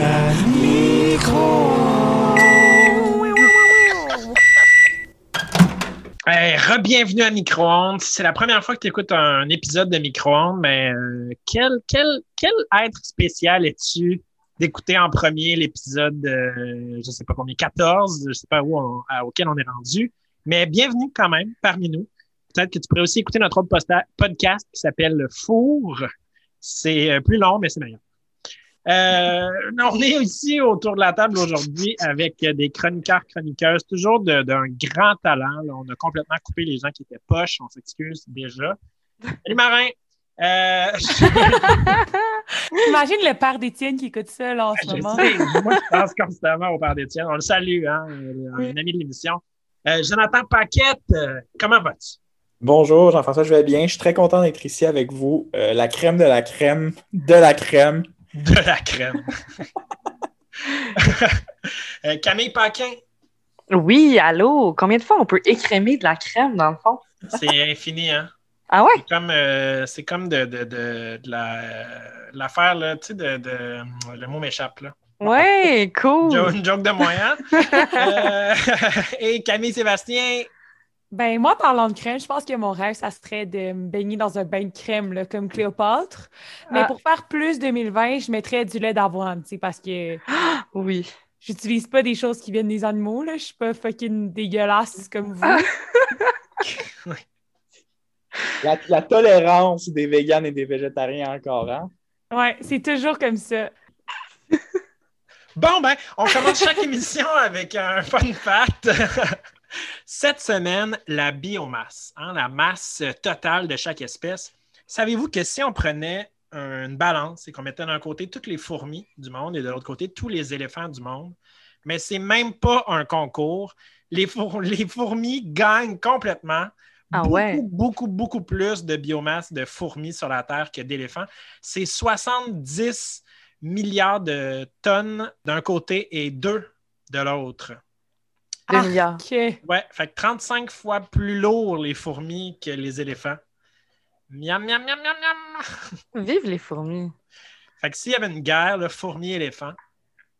à Micro. Hey, re-bienvenue à Micro-ondes. C'est la première fois que tu écoutes un épisode de Micro-ondes, mais euh, quel, quel, quel être spécial es-tu d'écouter en premier l'épisode, euh, je sais pas combien, 14, je sais pas où on- à- auquel on est rendu, mais bienvenue quand même parmi nous. Peut-être que tu pourrais aussi écouter notre autre podcast qui s'appelle Le Four. C'est euh, plus long, mais c'est meilleur. Euh, on est ici autour de la table aujourd'hui avec des chroniqueurs, chroniqueuses, toujours de- d'un grand talent. là. On a complètement coupé les gens qui étaient poches, on s'excuse déjà. Salut Marin! Euh, Imagine le père d'Étienne qui écoute ça là, en ce je moment. sais, moi je pense constamment au père d'Étienne. On le salue, hein, un ami de l'émission. Euh, Jonathan Paquette, euh, comment vas-tu? Bonjour, Jean-François, je vais bien. Je suis très content d'être ici avec vous. Euh, la crème de la crème de la crème. De la crème. Euh, Camille Paquin, Oui, allô? Combien de fois on peut écrémer de la crème, dans le fond? c'est infini, hein? Ah ouais? C'est comme, euh, c'est comme de, de, de, de la, euh, l'affaire, là, tu sais, de, le mot m'échappe, là. Ouais, cool! Une joke de moyen. Et Camille Sébastien, Ben, moi, parlant de crème, je pense que mon rêve, ça serait de me baigner dans un bain de crème, là, comme Cléopâtre. Mais Ah. pour faire plus 2020, je mettrais du lait d'avoine, tu sais, parce que Oui. j'utilise pas des choses qui viennent des animaux, là. Je suis pas fucking dégueulasse comme vous. Ah. La, la tolérance des véganes et des végétariens encore, hein? Ouais, c'est toujours comme ça. Bon, ben, on commence chaque émission avec un fun fact. Cette semaine, la biomasse, hein, la masse totale de chaque espèce. Savez-vous que si on prenait une balance et qu'on mettait d'un côté toutes les fourmis du monde et de l'autre côté tous les éléphants du monde, mais c'est même pas un concours. Les, four- les fourmis gagnent complètement. Ah beaucoup, ouais. beaucoup, beaucoup plus de biomasse de fourmis sur la Terre que d'éléphants. C'est 70 milliards de tonnes d'un côté et 2 de l'autre. Deux milliards. Ok. Ouais, fait que 35 fois plus lourd les fourmis que les éléphants. Miam, miam, miam, miam, miam. Vive les fourmis! Fait que s'il y avait une guerre, le fourmi-éléphant,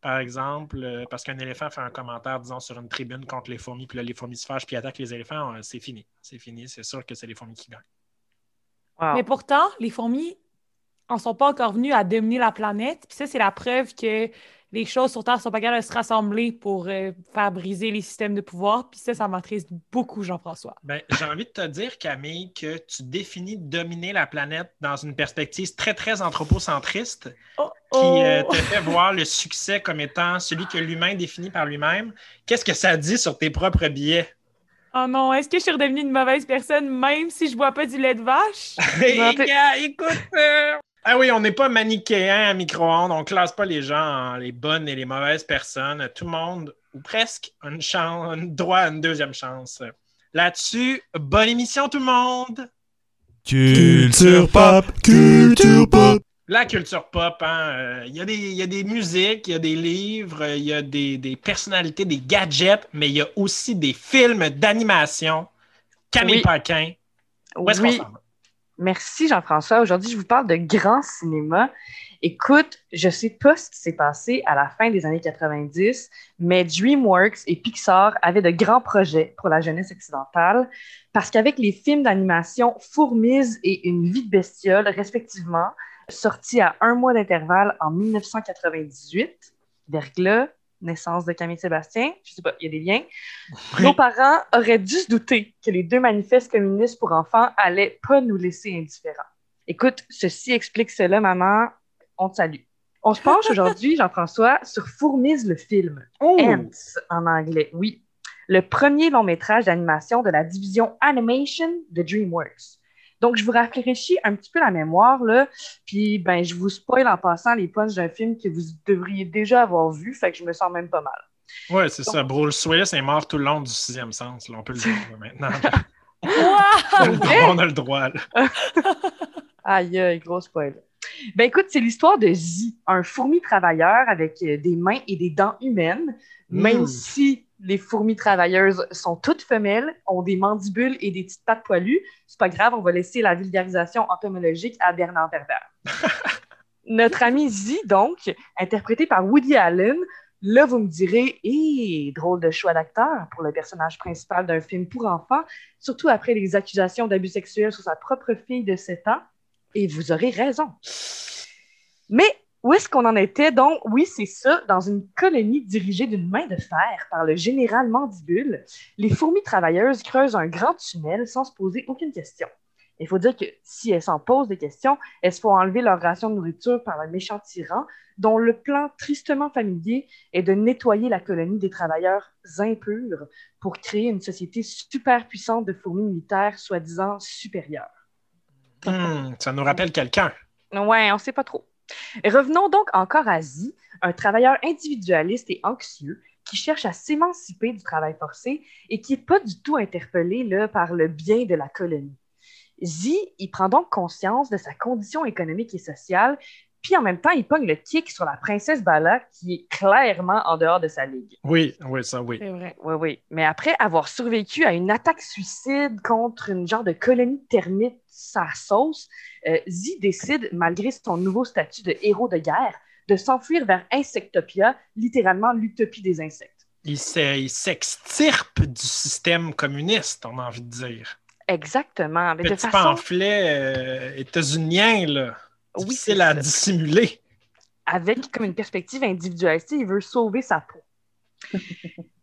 par exemple, euh, parce qu'un éléphant fait un commentaire, disons, sur une tribune contre les fourmis, puis là, les fourmis se fâchent, puis attaquent les éléphants, euh, c'est fini. C'est fini. C'est sûr que c'est les fourmis qui gagnent. Wow. Mais pourtant, les fourmis en sont pas encore venus à dominer la planète. Puis ça, c'est la preuve que les choses sur Terre sont pas capables de se rassembler pour euh, faire briser les systèmes de pouvoir. Puis ça, ça m'attriste beaucoup, Jean-François. Ben, j'ai envie de te dire, Camille, que tu définis dominer la planète dans une perspective très, très anthropocentriste Oh, qui euh, oh. te fait voir le succès comme étant celui que l'humain définit par lui-même. Qu'est-ce que ça dit sur tes propres billets? Oh non, est-ce que je suis redevenue une mauvaise personne même si je bois pas du lait de vache? Écoute! euh, Ah oui, on n'est pas manichéen à micro-ondes. On classe pas les gens en les bonnes et les mauvaises personnes. Tout le monde, ou presque, a une chance, un droit à une deuxième chance. Là-dessus, bonne émission tout le monde! Culture pop, culture pop. La culture pop, hein, euh, il y, a des- il y a des musiques, il y a des livres, il y a des, des personnalités, des gadgets, mais il y a aussi des films d'animation. Camille Oui. Paquin, où est-ce qu'on s'en va? Merci Jean-François. Aujourd'hui, je vous parle de grand cinéma. Écoute, je sais pas ce qui s'est passé à la fin des années 90, mais DreamWorks et Pixar avaient de grands projets pour la jeunesse occidentale parce qu'avec les films d'animation Fourmise et Une vie de bestiole, respectivement, sortis à un mois d'intervalle en 1998, verglas, naissance de Camille Sébastien, je sais pas, il y a des liens, nos parents auraient dû se douter que les deux manifestes communistes pour enfants allaient pas nous laisser indifférents. Écoute, ceci explique cela, maman. On te salue. On se penche aujourd'hui, Jean-François, sur Fourmise le film. Ants en anglais, oui. Le premier long métrage d'animation de la division Animation de DreamWorks. Donc, je vous rafraîchis un petit peu la mémoire, là, puis ben, je vous spoil en passant les punchs d'un film que vous devriez déjà avoir vu, fait que je me sens même pas mal. Ouais, c'est ça. Bruce Willis est mort tout le long du sixième sens. Là. On peut le dire maintenant. Wow! on a le droit. là. Aïe, aïe, gros spoil. Ben écoute, c'est l'histoire de Z, un fourmi travailleur avec euh, des mains et des dents humaines, même si les fourmis travailleuses sont toutes femelles, ont des mandibules et des petites pattes poilues. C'est pas grave, on va laisser la vulgarisation entomologique à Bernard Werber. Notre ami Z, donc, interprété par Woody Allen, là, vous me direz, hé, drôle de choix d'acteur pour le personnage principal d'un film pour enfants, surtout après les accusations d'abus sexuels sur sa propre fille de 7 ans. Et vous aurez raison. Mais où est-ce qu'on en était? Donc, oui, c'est ça. Dans une colonie dirigée d'une main de fer par le général Mandibule, les fourmis travailleuses creusent un grand tunnel sans se poser aucune question. Il faut dire que si elles s'en posent des questions, elles se font enlever leur ration de nourriture par un méchant tyran dont le plan tristement familier est de nettoyer la colonie des travailleurs impurs pour créer une société super puissante de fourmis militaires soi-disant supérieures. Hmm, ça nous rappelle quelqu'un. Ouais, on sait pas trop. Revenons donc encore à Z, un travailleur individualiste et anxieux qui cherche à s'émanciper du travail forcé et qui n'est pas du tout interpellé là, par le bien de la colonie. Z, il prend donc conscience de sa condition économique et sociale, puis en même temps, il pogne le kick sur la princesse Bala, qui est clairement en dehors de sa ligue. Oui, oui, ça, oui. C'est vrai. Oui, oui. Mais après avoir survécu à une attaque suicide contre une genre de colonie de termites sa sauce, euh, Z décide, malgré son nouveau statut de héros de guerre, de s'enfuir vers Insectopia, littéralement l'utopie des insectes. Il s'e- il s'extirpe du système communiste, on a envie de dire. Exactement. Mais de Petit façon, pamphlet euh, états-unien, là. Oui, Difficile c'est à dissimuler. avec comme une perspective individualiste, il veut sauver sa peau.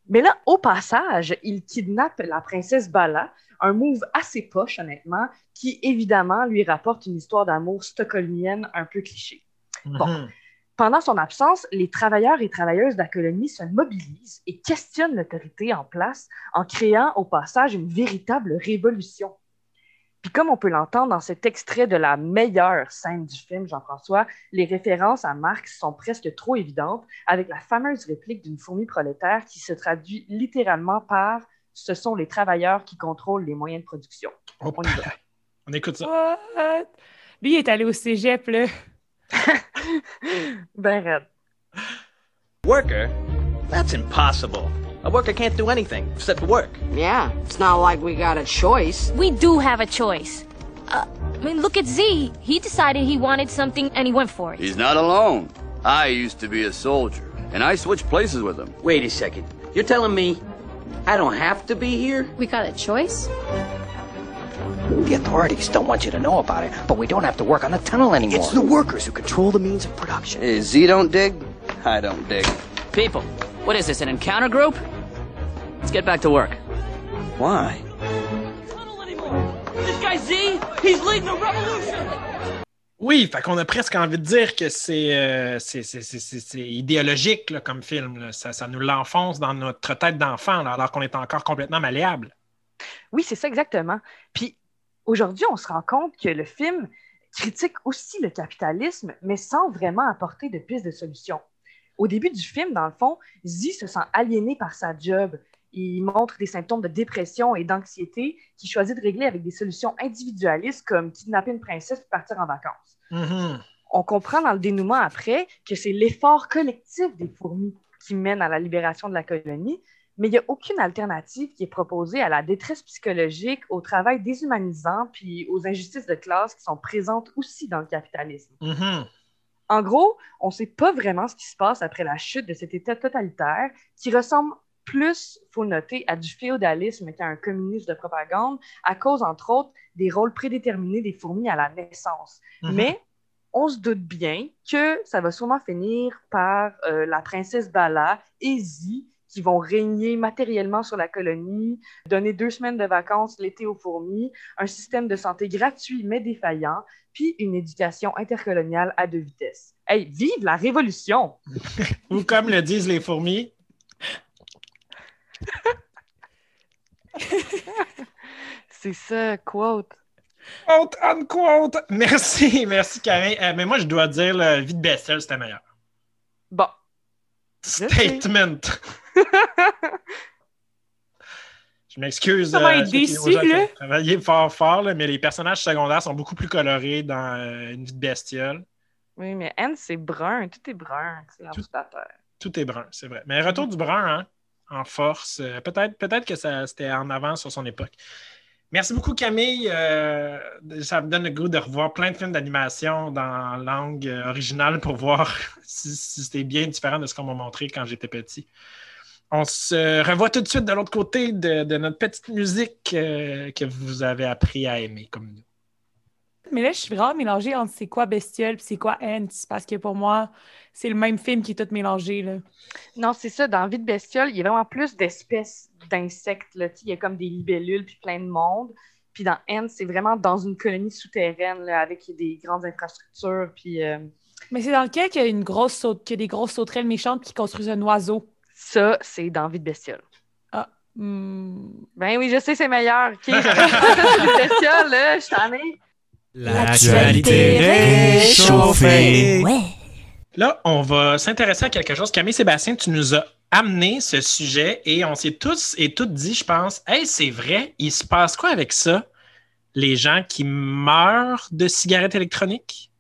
Mais là, au passage, il kidnappe la princesse Bala, un move assez poche, honnêtement, qui évidemment lui rapporte une histoire d'amour stockholmienne un peu cliché. Bon. Mhm. Pendant son absence, les travailleurs et travailleuses de la colonie se mobilisent et questionnent l'autorité en place en créant au passage une véritable révolution. Puis comme on peut l'entendre dans cet extrait de la meilleure scène du film, Jean-François, les références à Marx sont presque trop évidentes, avec la fameuse réplique d'une fourmi prolétaire qui se traduit littéralement par « ce sont les travailleurs qui contrôlent les moyens de production On y va. on écoute ça. What? Lui, il est allé au cégep, là. ». Ben raide. Worker? That's impossible. A worker can't do anything except work. Yeah, it's not like we got a choice. We do have a choice. Uh, I mean, look at Z. He decided he wanted something and he went for it. He's not alone. I used to be a soldier, and I switched places with him. Wait a second. You're telling me I don't have to be here? We got a choice? The authorities don't want you to know about it, but we don't have to work on the tunnel anymore. It's the workers who control the means of production. Hey, Z don't dig, I don't dig. People, what is this, an encounter group? Let's get back to work. Why? This guy Z, he's leading a revolution! Oui, fait qu'on a presque envie de dire que c'est euh, idéologique là, comme film. là. Ça, ça nous l'enfonce dans notre tête d'enfant, alors qu'on est encore complètement malléable. Oui, c'est ça exactement. Puis aujourd'hui, on se rend compte que le film critique aussi le capitalisme, mais sans vraiment apporter de pistes de solution. Au début du film, dans le fond, Z se sent aliéné par sa job. Il montre des symptômes de dépression et d'anxiété qu'il choisit de régler avec des solutions individualistes comme kidnapper une princesse et partir en vacances. Mhm. On comprend dans le dénouement après que c'est l'effort collectif des fourmis qui mène à la libération de la colonie, mais il n'y a aucune alternative qui est proposée à la détresse psychologique, au travail déshumanisant, puis aux injustices de classe qui sont présentes aussi dans le capitalisme. Mhm. En gros, on ne sait pas vraiment ce qui se passe après la chute de cet État totalitaire qui ressemble plus, faut le noter, à du féodalisme qu'à un communisme de propagande, à cause, entre autres, des rôles prédéterminés des fourmis à la naissance. Mhm. Mais on se doute bien que ça va sûrement finir par euh, la princesse Bala et Z qui vont régner matériellement sur la colonie, donner deux semaines de vacances l'été aux fourmis, un système de santé gratuit mais défaillant, puis une éducation intercoloniale à deux vitesses. Hey, vive la révolution! Ou comme le disent les fourmis, C'est ça, quote. Quote, unquote. Merci, merci, Camille. Euh, mais moi, je dois dire, la vie de bestiole, c'était meilleur. Bon. Statement. je m'excuse. Ça va être déçu, là? ont travaillé fort, fort, là, mais les personnages secondaires sont beaucoup plus colorés dans euh, une vie de bestiole. Oui, mais Anne, c'est brun. Tout est brun. C'est Tout-. Tout est brun, c'est vrai. Mais retour du brun, hein, en force. euh, peut-être peut que c'était en avance sur son époque. Merci beaucoup, Camille. Euh, ça me donne le goût de revoir plein de films d'animation dans langue originale pour voir si, c'était bien différent de ce qu'on m'a montré quand j'étais petit. On se revoit tout de suite de l'autre côté de, de notre petite musique euh, que vous avez appris à aimer comme nous. Mais là, je suis vraiment mélangée entre c'est quoi Bestiole et c'est quoi Ants, parce que pour moi, c'est le même film qui est tout mélangé. Là. Non, c'est ça. Dans Vie de bestiole, il y a vraiment plus d'espèces d'insectes. là. Il y a comme des libellules puis plein de monde. Puis dans Ant, c'est vraiment dans une colonie souterraine là, avec des grandes infrastructures. Puis euh, Mais c'est dans lequel qu'il y a, une grosse saute, qu'il y a des grosses sauterelles méchantes qui construisent un oiseau? ça, c'est dans Vie de bestiole. Ah. hmm. Ben oui, je sais, c'est meilleur. OK, bestiole, là. Je tannée. L'actualité réchauffée. Là, on va s'intéresser à quelque chose. Camille Sébastien, tu nous as amené ce sujet et on s'est tous et toutes dit, je pense, Hey, c'est vrai, il se passe quoi avec ça? Les gens qui meurent de cigarettes électroniques?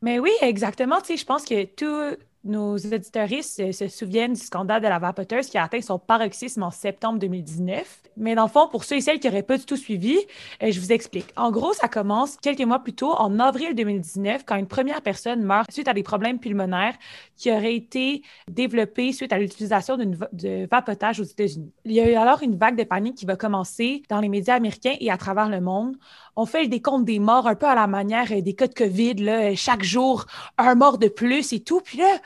Mais oui, exactement. Tu sais, je pense que tous nos auditoristes se, souviennent du scandale de la vapoteuse qui a atteint son paroxysme en septembre 2019. Mais dans le fond, pour ceux et celles qui n'auraient pas du tout suivi, euh, je vous explique. En gros, ça commence quelques mois plus tôt, en avril 2019, quand une première personne meurt suite à des problèmes pulmonaires qui auraient été développés suite à l'utilisation va- de vapotage aux États-Unis. Il y a eu alors une vague de panique qui va commencer dans les médias américains et à travers le monde. On fait le décompte des morts un peu à la manière euh, des cas de COVID, là, euh, chaque jour, un mort de plus et tout. Puis là,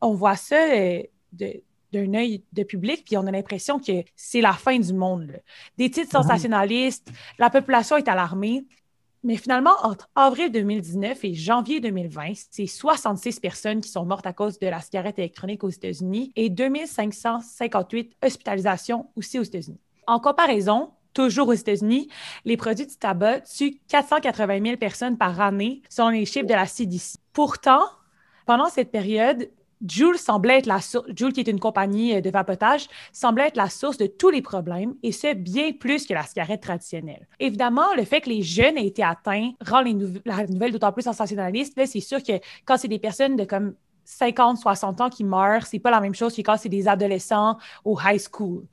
on voit ça euh, de- d'un œil de public, puis on a l'impression que c'est la fin du monde. là. Des titres sensationnalistes, la population est alarmée. Mais finalement, entre avril 2019 et janvier 2020, c'est 66 personnes qui sont mortes à cause de la cigarette électronique aux États-Unis et 2558 hospitalisations aussi aux États-Unis. En comparaison, toujours aux États-Unis, les produits du tabac tuent 480 000 personnes par année, selon les chiffres de la CDC. Pourtant, pendant cette période, Juul semblait être la source, Juul qui est une compagnie euh, de vapotage, semblait être la source de tous les problèmes, et ce, bien plus que la cigarette traditionnelle. Évidemment, le fait que les jeunes aient été atteints rend la nouvelle d'autant plus sensationnaliste. Là, c'est sûr que quand c'est des personnes de comme 50, 60 ans qui meurent, c'est pas la même chose que quand c'est des adolescents au high school.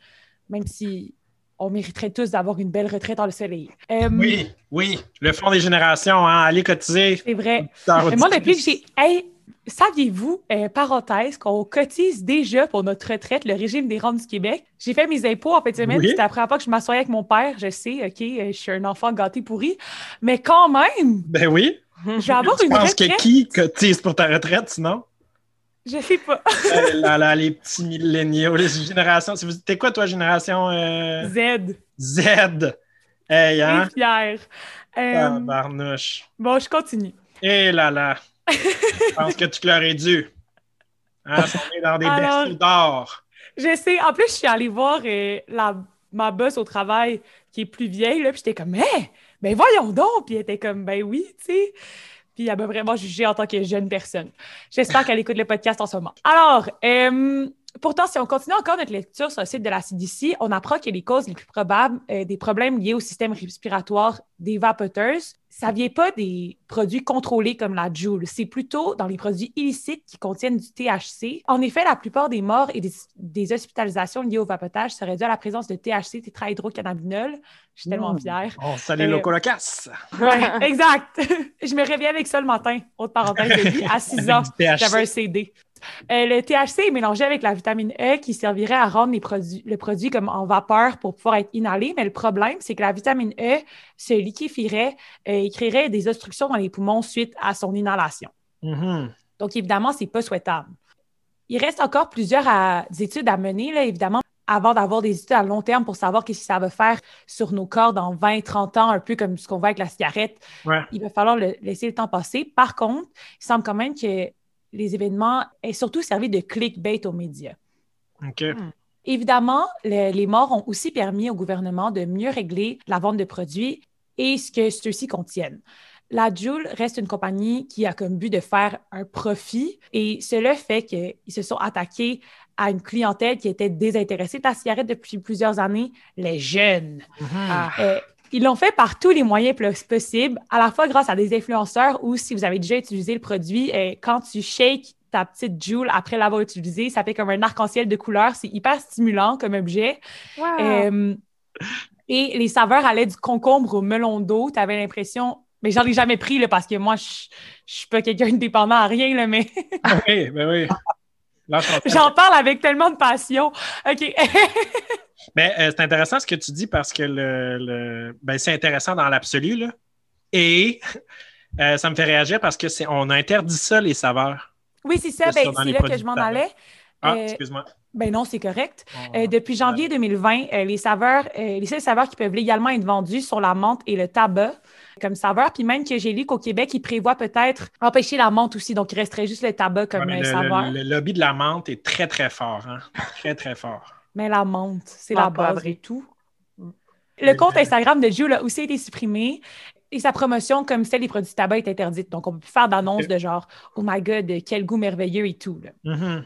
Même si on mériterait tous d'avoir une belle retraite dans le soleil. Euh, Oui, oui. Le fond des générations, hein, allez cotiser. C'est vrai. Mais moi, depuis que j'ai. Hey, saviez-vous, euh, parenthèse, qu'on cotise déjà pour notre retraite, le régime des rentes du Québec? J'ai fait mes impôts en de semaine. Oui. C'était la première fois que je m'assoyais avec mon père. Je sais, OK, euh, je suis un enfant gâté pourri. Mais quand même, Ben oui. je vais avoir tu une penses retraite. que qui cotise pour ta retraite, sinon? Je sais pas. Eh là, là, les petits milléniaux, les générations. T'es quoi, toi, génération euh, Z. Z? Hey, Je hein? suis fière. Euh, Barnouche. bon, je continue. Eh là là. Je pense que tu leur es dû. Hein, on est dans des Alors- berceaux d'or. Je sais. En plus, je suis allée voir euh, la, ma boss au travail qui est plus vieille, là, puis j'étais comme, hé, ben voyons donc. Puis elle était comme, ben oui, tu sais. Puis elle m'a vraiment jugée en tant que jeune personne. J'espère qu'elle écoute le podcast en ce moment. Alors, euh, pourtant, si on continue encore notre lecture sur le site de la CDC, on apprend que les causes les plus probables euh, des problèmes liés au système respiratoire des vapoteuses, ça vient pas des produits contrôlés comme la Joule, c'est plutôt dans les produits illicites qui contiennent du THC. En effet, la plupart des morts et des, des hospitalisations liées au vapotage seraient dues à la présence de THC, tétrahydrocannabinol. Je suis tellement Mmh. fière. On salue Euh, colocasse. Ouais, exact. je me réveillais avec ça le matin, autre parenthèse de vie, à 6 ans. J'avais un CD. Euh, le THC est mélangé avec la vitamine E qui servirait à rendre les produits, le produit comme en vapeur pour pouvoir être inhalé. Mais le problème, c'est que la vitamine E se liquéfierait euh, et créerait des obstructions dans les poumons suite à son inhalation. Mhm. Donc, évidemment, c'est pas souhaitable. Il reste encore plusieurs à- études à mener, là, évidemment, avant d'avoir des études à long terme pour savoir qu'est-ce que ça va faire sur nos corps dans 20, 30 ans, un peu comme ce qu'on voit avec la cigarette. Ouais. Il va falloir le- laisser le temps passer. Par contre, il semble quand même que les événements aient surtout servi de clickbait aux médias. OK. Évidemment, le- les morts ont aussi permis au gouvernement de mieux régler la vente de produits et ce que ceux-ci contiennent. La Joule reste une compagnie qui a comme but de faire un profit et cela fait qu'ils se sont attaqués à une clientèle qui était désintéressée de la cigarette depuis plusieurs années, les jeunes. Ah. Euh, ils l'ont fait par tous les moyens pos- possibles, à la fois grâce à des influenceurs ou si vous avez déjà utilisé le produit, euh, quand tu shakes ta petite Joule après l'avoir utilisé, ça fait comme un arc-en-ciel de couleurs. C'est hyper stimulant comme objet. Euh, et les saveurs allaient du concombre au melon d'eau. Tu avais l'impression. Mais j'en ai jamais pris là, parce que moi, je je suis pas quelqu'un de dépendant à rien, là, mais oui, ben oui. J'en parle avec tellement de passion. OK. Mais euh, c'est intéressant ce que tu dis parce que le, le- ben, c'est intéressant dans l'absolu. là. Et euh, ça me fait réagir parce que c'est on interdit ça, les saveurs. oui, c'est ça. C'est Ben, c'est là que je m'en allais. Ah, Euh, excuse-moi. Ben non, c'est correct. Euh, depuis janvier 2020, euh, les saveurs, euh, les seules saveurs qui peuvent légalement être vendues sont la menthe et le tabac comme saveur. Puis même que j'ai lu qu'au Québec, ils prévoient peut-être empêcher la menthe aussi. Donc, il resterait juste le tabac comme Ouais, mais le, saveur. le- le lobby de la menthe est très, très fort. hein. Très, très fort. Mais la menthe, c'est la base de tout. Le compte Instagram de Jules a aussi été supprimé et sa promotion comme celle des produits tabac est interdite. Donc, on peut plus faire d'annonces de genre « Oh my God, quel goût merveilleux et tout. là. Mhm.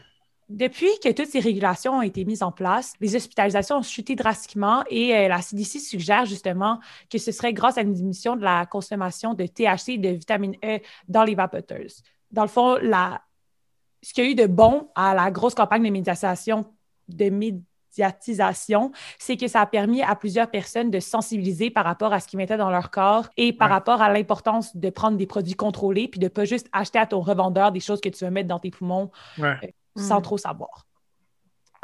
Depuis que toutes ces régulations ont été mises en place, les hospitalisations ont chuté drastiquement et euh, la CDC suggère justement que ce serait grâce à une diminution de la consommation de THC et de vitamine E dans les vapoteuses. Dans le fond, la... ce qu'il y a eu de bon à la grosse campagne de médiatisation, de médiatisation, c'est que ça a permis à plusieurs personnes de sensibiliser par rapport à ce qu'ils mettaient dans leur corps et par Ouais. rapport à l'importance de prendre des produits contrôlés puis de pas juste acheter à ton revendeur des choses que tu veux mettre dans tes poumons Ouais. Sans Mm. trop savoir.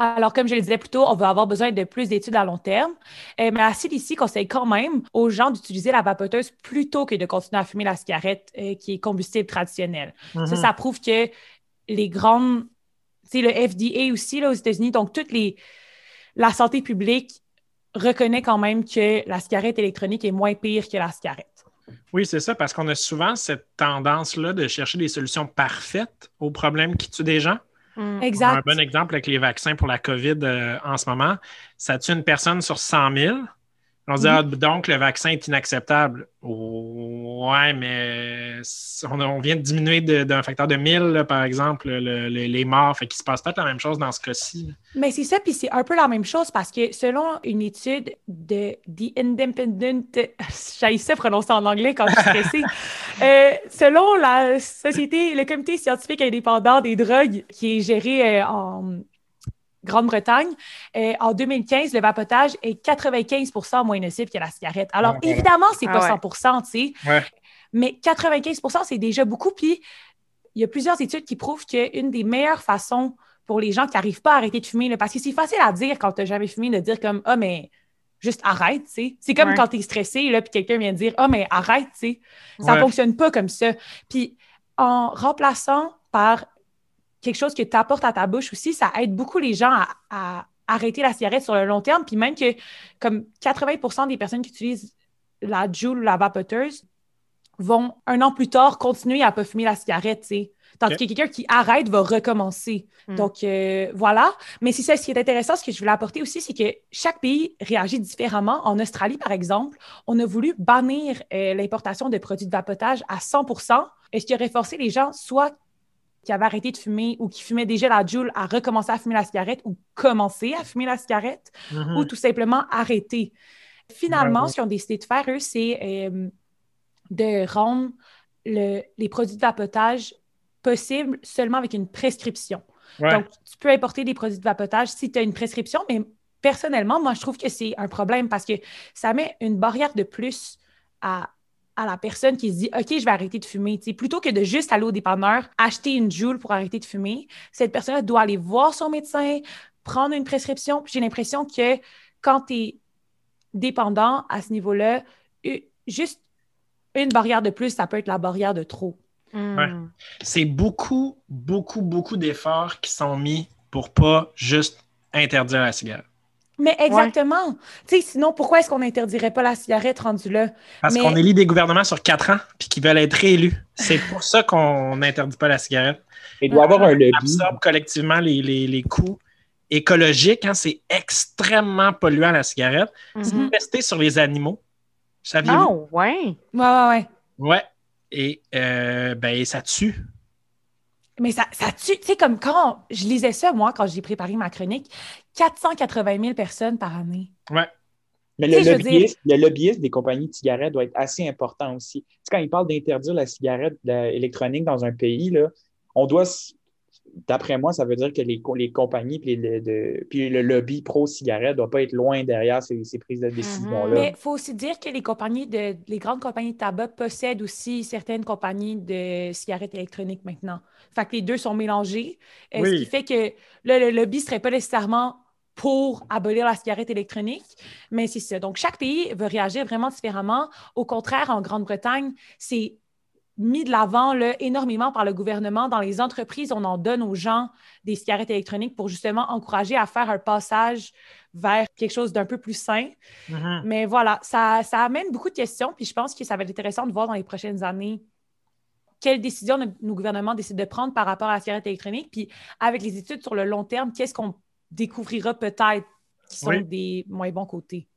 Alors, comme je le disais plus tôt, on va avoir besoin de plus d'études à long terme. Euh, mais la CDC conseille quand même aux gens d'utiliser la vapoteuse plutôt que de continuer à fumer la cigarette euh, qui est combustible traditionnel. Ça, Mhm. ça prouve que les grandes... C'est le FDA aussi là, aux États-Unis, donc toute les... la santé publique reconnaît quand même que la cigarette électronique est moins pire que la cigarette. Oui, c'est ça, parce qu'on a souvent cette tendance-là de chercher des solutions parfaites aux problèmes qui tuent des gens. Mm. On a Exact. un bon exemple avec les vaccins pour la COVID euh, en ce moment. Ça tue une personne sur 100 000. On se dit, ah, donc le vaccin est inacceptable. Ouais, mais on, on vient de diminuer d'un facteur de 1000, là, par exemple, le- le- les morts. Fait qu'il se passe peut-être la même chose dans ce cas-ci. Mais c'est ça, puis c'est un peu la même chose parce que selon une étude de The Independent, j'ai ça prononcer en anglais quand je suis stressée, Euh, selon la société, le comité scientifique indépendant des drogues qui est géré euh, en Grande-Bretagne, euh, en 2015, le vapotage est 95% moins nocif que la cigarette. Alors évidemment, c'est pas Ah ouais. 100 tu sais, Ouais. mais 95% c'est déjà beaucoup. Puis il y a plusieurs études qui prouvent qu'une des meilleures façons pour les gens qui n'arrivent pas à arrêter de fumer, là, parce que c'est facile à dire quand tu n'as jamais fumé, de dire comme Ah, mais juste arrête, tu sais. C'est comme Ouais. quand tu es stressé, là, puis quelqu'un vient de dire Ah, mais arrête, tu sais. Ça ne Ouais. fonctionne pas comme ça. Puis en remplaçant par quelque chose que tu apportes à ta bouche aussi, ça aide beaucoup les gens à, à arrêter la cigarette sur le long terme. Puis même que comme 80% des personnes qui utilisent la Joule ou la vapoteuse vont un an plus tard continuer à pas fumer la cigarette, tu sais. Tandis Ok. que quelqu'un qui arrête va recommencer. Mm. Donc, euh, voilà. Mais c'est ça, ce qui est intéressant, ce que je voulais apporter aussi, c'est que chaque pays réagit différemment. En Australie, par exemple, on a voulu bannir euh, l'importation de produits de vapotage à 100% ce qui aurait forcé les gens soit qui avaient arrêté de fumer ou qui fumaient déjà la Joule à recommencer à fumer la cigarette ou commencer à fumer la cigarette Mhm. ou tout simplement arrêter. Finalement, ouais. ce qu'ils ont décidé de faire, eux, c'est euh, de rendre le- les produits de vapotage possibles seulement avec une prescription. Ouais. Donc, tu peux importer des produits de vapotage si tu as une prescription, mais personnellement, moi, je trouve que c'est un problème parce que ça met une barrière de plus à, à la personne qui se dit OK, je vais arrêter de fumer. Plutôt que de juste aller au dépanneur, acheter une joule pour arrêter de fumer, cette personne doit aller voir son médecin, prendre une prescription. J'ai l'impression que quand tu es dépendant à ce niveau-là, juste une barrière de plus, ça peut être la barrière de trop. Mm. Ouais. C'est beaucoup, beaucoup, beaucoup d'efforts qui sont mis pour pas juste interdire la cigarette. Mais exactement. Tu sais, sinon, pourquoi est-ce qu'on n'interdirait pas la cigarette rendue là? Parce Mais- qu'on élit des gouvernements sur quatre ans puis qui veulent être réélus. C'est pour ça qu'on n'interdit pas la cigarette. Il doit y avoir un lobby. On absorbe collectivement les, les, les coûts écologiques. hein. c'est extrêmement polluant la cigarette. Si vous Mhm. testez sur les animaux, Saviez-vous? Ah, ouais. Ouais, ouais, ouais. Ouais. Et euh, ben, ça tue. Mais ça, ça tue. Tu sais, comme quand je lisais ça, moi, quand j'ai préparé ma chronique, 480 000 personnes par année. Ouais. Mais le lobbyisme, le lobbyisme des compagnies de cigarettes doit être assez important aussi. Tu sais, quand ils parlent d'interdire la cigarette la- électronique dans un pays, là, on doit, d'après moi, ça veut dire que les, les compagnies puis, les- de- puis le lobby pro-cigarette ne doit pas être loin derrière ces, ces prises de décision-là. Mais il faut aussi dire que les compagnies de, les grandes compagnies de tabac possèdent aussi certaines compagnies de cigarettes électroniques maintenant. Fait que les deux sont mélangés. euh, Oui. Ce qui fait que là, le lobby ne serait pas nécessairement pour abolir la cigarette électronique, mais c'est ça. Donc, chaque pays veut réagir vraiment différemment. Au contraire, en Grande-Bretagne, c'est mis de l'avant là, énormément par le gouvernement. Dans les entreprises, on en donne aux gens des cigarettes électroniques pour justement encourager à faire un passage vers quelque chose d'un peu plus sain. Mhm. Mais voilà, ça, ça amène beaucoup de questions, puis je pense que ça va être intéressant de voir dans les prochaines années quelles décisions nos, nos gouvernements décident de prendre par rapport à la cigarette électronique, puis avec les études sur le long terme, qu'est-ce qu'on découvrira peut-être qui sont Oui. des moins bons côtés?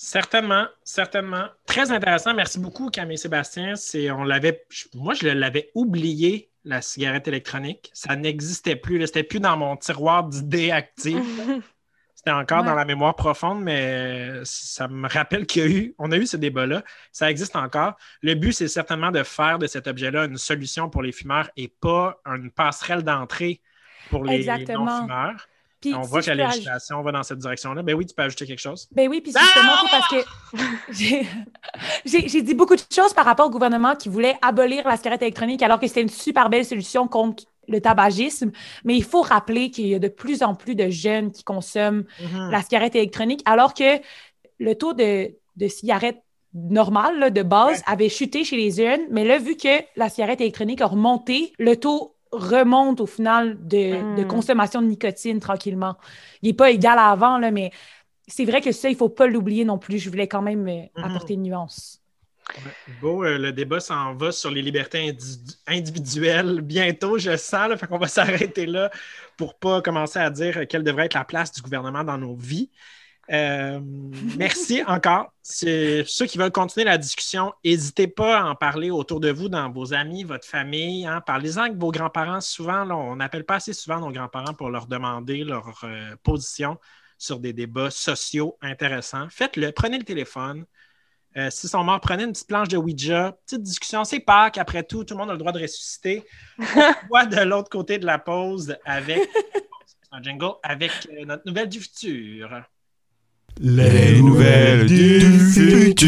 Certainement, certainement. Très intéressant. Merci beaucoup, Camille Sébastien. C'est, on l'avait, moi, je l'avais oublié, la cigarette électronique. Ça n'existait plus. C'était plus dans mon tiroir d'idées actives. C'était encore Ouais. dans la mémoire profonde, mais ça me rappelle qu'il y a eu, on a eu ce débat-là. Ça existe encore. Le but, c'est certainement de faire de cet objet-là une solution pour les fumeurs et pas une passerelle d'entrée pour les Exactement. non-fumeurs. Puis, On si voit que la aj- législation va dans cette direction-là. Ben oui, tu peux ajouter quelque chose. Ben oui, puis c'est justement c'est parce que j'ai- j'ai j'ai dit beaucoup de choses par rapport au gouvernement qui voulait abolir la cigarette électronique alors que c'était une super belle solution contre le tabagisme. Mais il faut rappeler qu'il y a de plus en plus de jeunes qui consomment Mhm. la cigarette électronique alors que le taux de, de cigarettes normales, là, de base, avait chuté chez les jeunes. Mais là, vu que la cigarette électronique a remonté, le taux remonte au final de, de Mm. consommation de nicotine tranquillement. Il n'est pas égal à avant, là, mais c'est vrai que ça, il ne faut pas l'oublier non plus. Je voulais quand même euh, Mhm. apporter une nuance. Beau, euh, le débat s'en va sur les libertés indi- individuelles bientôt, je sens. Là, fait qu'on va s'arrêter là pour pas commencer à dire quelle devrait être la place du gouvernement dans nos vies. Euh, merci encore. C'est ceux qui veulent continuer la discussion, n'hésitez pas à en parler autour de vous, dans vos amis, votre famille. hein. Parlez-en avec vos grands-parents. Souvent, là, on n'appelle pas assez souvent nos grands-parents pour leur demander leur euh, position sur des débats sociaux intéressants. Faites-le, prenez le téléphone. Euh, S'ils sont morts, prenez une petite planche de Ouija. Petite discussion, c'est Pâques, après tout, tout le monde a le droit de ressusciter. On se voit de l'autre côté de la pause avec un jingle avec notre nouvelle du futur. Les nouvelles du futur.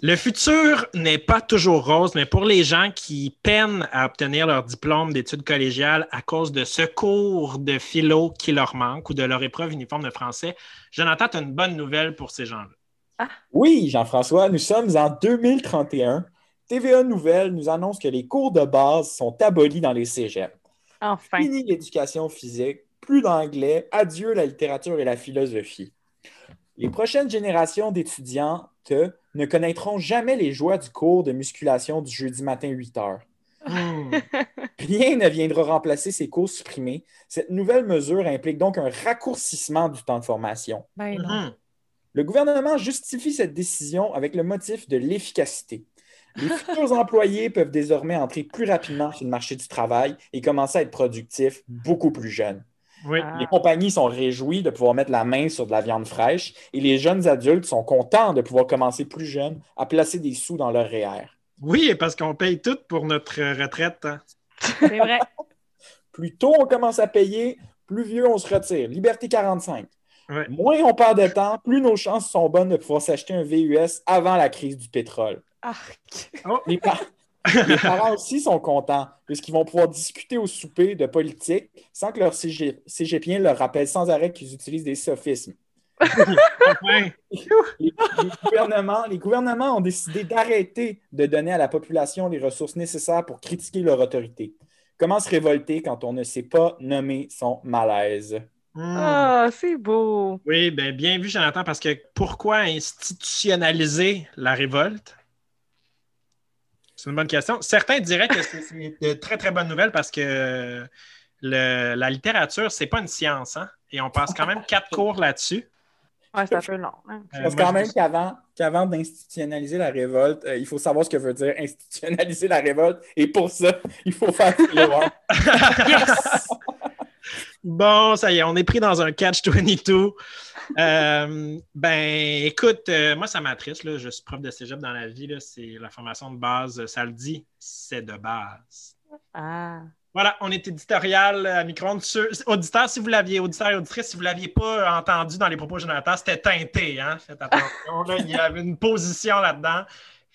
Le futur n'est pas toujours rose, mais pour les gens qui peinent à obtenir leur diplôme d'études collégiales à cause de ce cours de philo qui leur manque ou de leur épreuve uniforme de français, Jonathan, tu as une bonne nouvelle pour ces gens-là. Oui, Jean-François, nous sommes en 2031. TVA Nouvelle nous annonce que les cours de base sont abolis dans les cégeps. Enfin. Fini l'éducation physique, plus d'anglais, adieu la littérature et la philosophie. Les prochaines générations d'étudiantes ne connaîtront jamais les joies du cours de musculation du jeudi matin 8 heures. Rien ne viendra remplacer ces cours supprimés. Cette nouvelle mesure implique donc un raccourcissement du temps de formation. Ben non. Mhm. Le gouvernement justifie cette décision avec le motif de l'efficacité. Les futurs employés peuvent désormais entrer plus rapidement sur le marché du travail et commencer à être productifs beaucoup plus jeunes. Oui. Les compagnies sont réjouies de pouvoir mettre la main sur de la viande fraîche et les jeunes adultes sont contents de pouvoir commencer plus jeunes à placer des sous dans leur REER. Oui, parce qu'on paye tout pour notre retraite. hein. C'est vrai. Plus tôt on commence à payer, plus vieux on se retire. Liberté 45. Ouais. Moins on perd de temps, plus nos chances sont bonnes de pouvoir s'acheter un VUS avant la crise du pétrole. Arc. Oh. Les, par- les parents aussi sont contents puisqu'ils vont pouvoir discuter au souper de politique sans que leur cégé- cégepien leur rappelle sans arrêt qu'ils utilisent des sophismes. Enfin, Les, les gouvernements, les gouvernements ont décidé d'arrêter de donner à la population les ressources nécessaires pour critiquer leur autorité. Comment se révolter quand on ne sait pas nommer son malaise? hmm. Ah, c'est beau. Oui, ben, bien vu, Jonathan, parce que pourquoi institutionnaliser la révolte? C'est une bonne question. Certains diraient que c'est de très, très bonnes nouvelles parce que le- la littérature, c'est pas une science, hein? Et on passe quand même quatre cours là-dessus. Ouais, c'est un peu long. hein. Euh, Parce moi, quand même qu'avant, qu'avant d'institutionnaliser la révolte, euh, il faut savoir ce que veut dire institutionnaliser la révolte. Et pour ça, il faut faire le voir. Yes! Bon, ça y est, on est pris dans un catch-22. Euh, ben, écoute, euh, moi, ça m'attriste. Je suis prof de cégep dans la vie. C'est la formation de base. Ça le dit, c'est de base. Ah. Voilà, on est éditorial à micro-ondes. Auditeurs, si vous l'aviez, auditeurs et auditrices, si vous ne l'aviez pas entendu dans les propos de Jonathan, c'était teinté. Hein? Faites attention. là. il y avait une position là-dedans.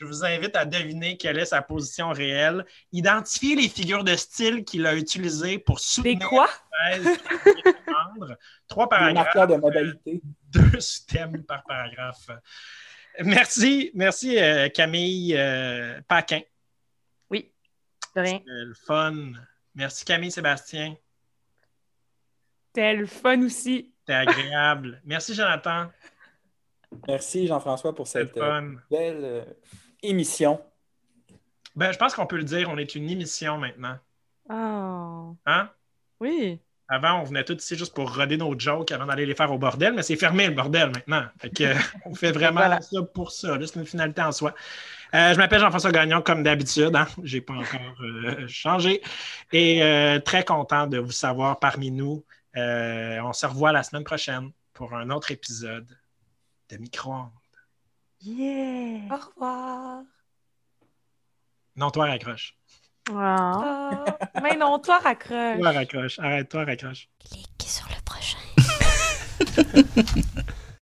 Je vous invite à deviner quelle est sa position réelle. Identifiez les figures de style qu'il a utilisées pour Des soutenir quoi? la thèse qu'il vient de défendre. Trois Les paragraphes de modalité. deux thèmes par paragraphe. Merci, merci euh, Camille euh, Paquin. Oui, de rien. C'était le fun. Merci Camille Sébastien. C'était le fun aussi. C'était agréable. merci Jonathan. Merci Jean-François pour cette euh, belle euh, émission. Ben, je pense qu'on peut le dire, on est une émission maintenant. Oh. Hein? Oui. Avant, on venait tous ici juste pour roder nos jokes avant d'aller les faire au bordel, mais c'est fermé le bordel maintenant. Fait que, euh, on fait vraiment Voilà. ça pour ça. C'est une finalité en soi. Euh, je m'appelle Jean-François Gagnon, comme d'habitude. Hein? Je n'ai pas encore euh, changé. Et euh, très content de vous savoir parmi nous. Euh, on se revoit la semaine prochaine pour un autre épisode de Micro-ondes. Yeah. Au revoir. Non, toi, raccroche. Oh. Ah, mais non, toi, raccroche. Toi, raccroche. Arrête-toi, raccroche. Clique sur le prochain.